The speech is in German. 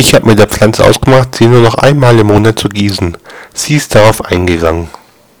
Ich habe mit der Pflanze ausgemacht, sie nur noch einmal im Monat zu gießen. Sie ist darauf eingegangen.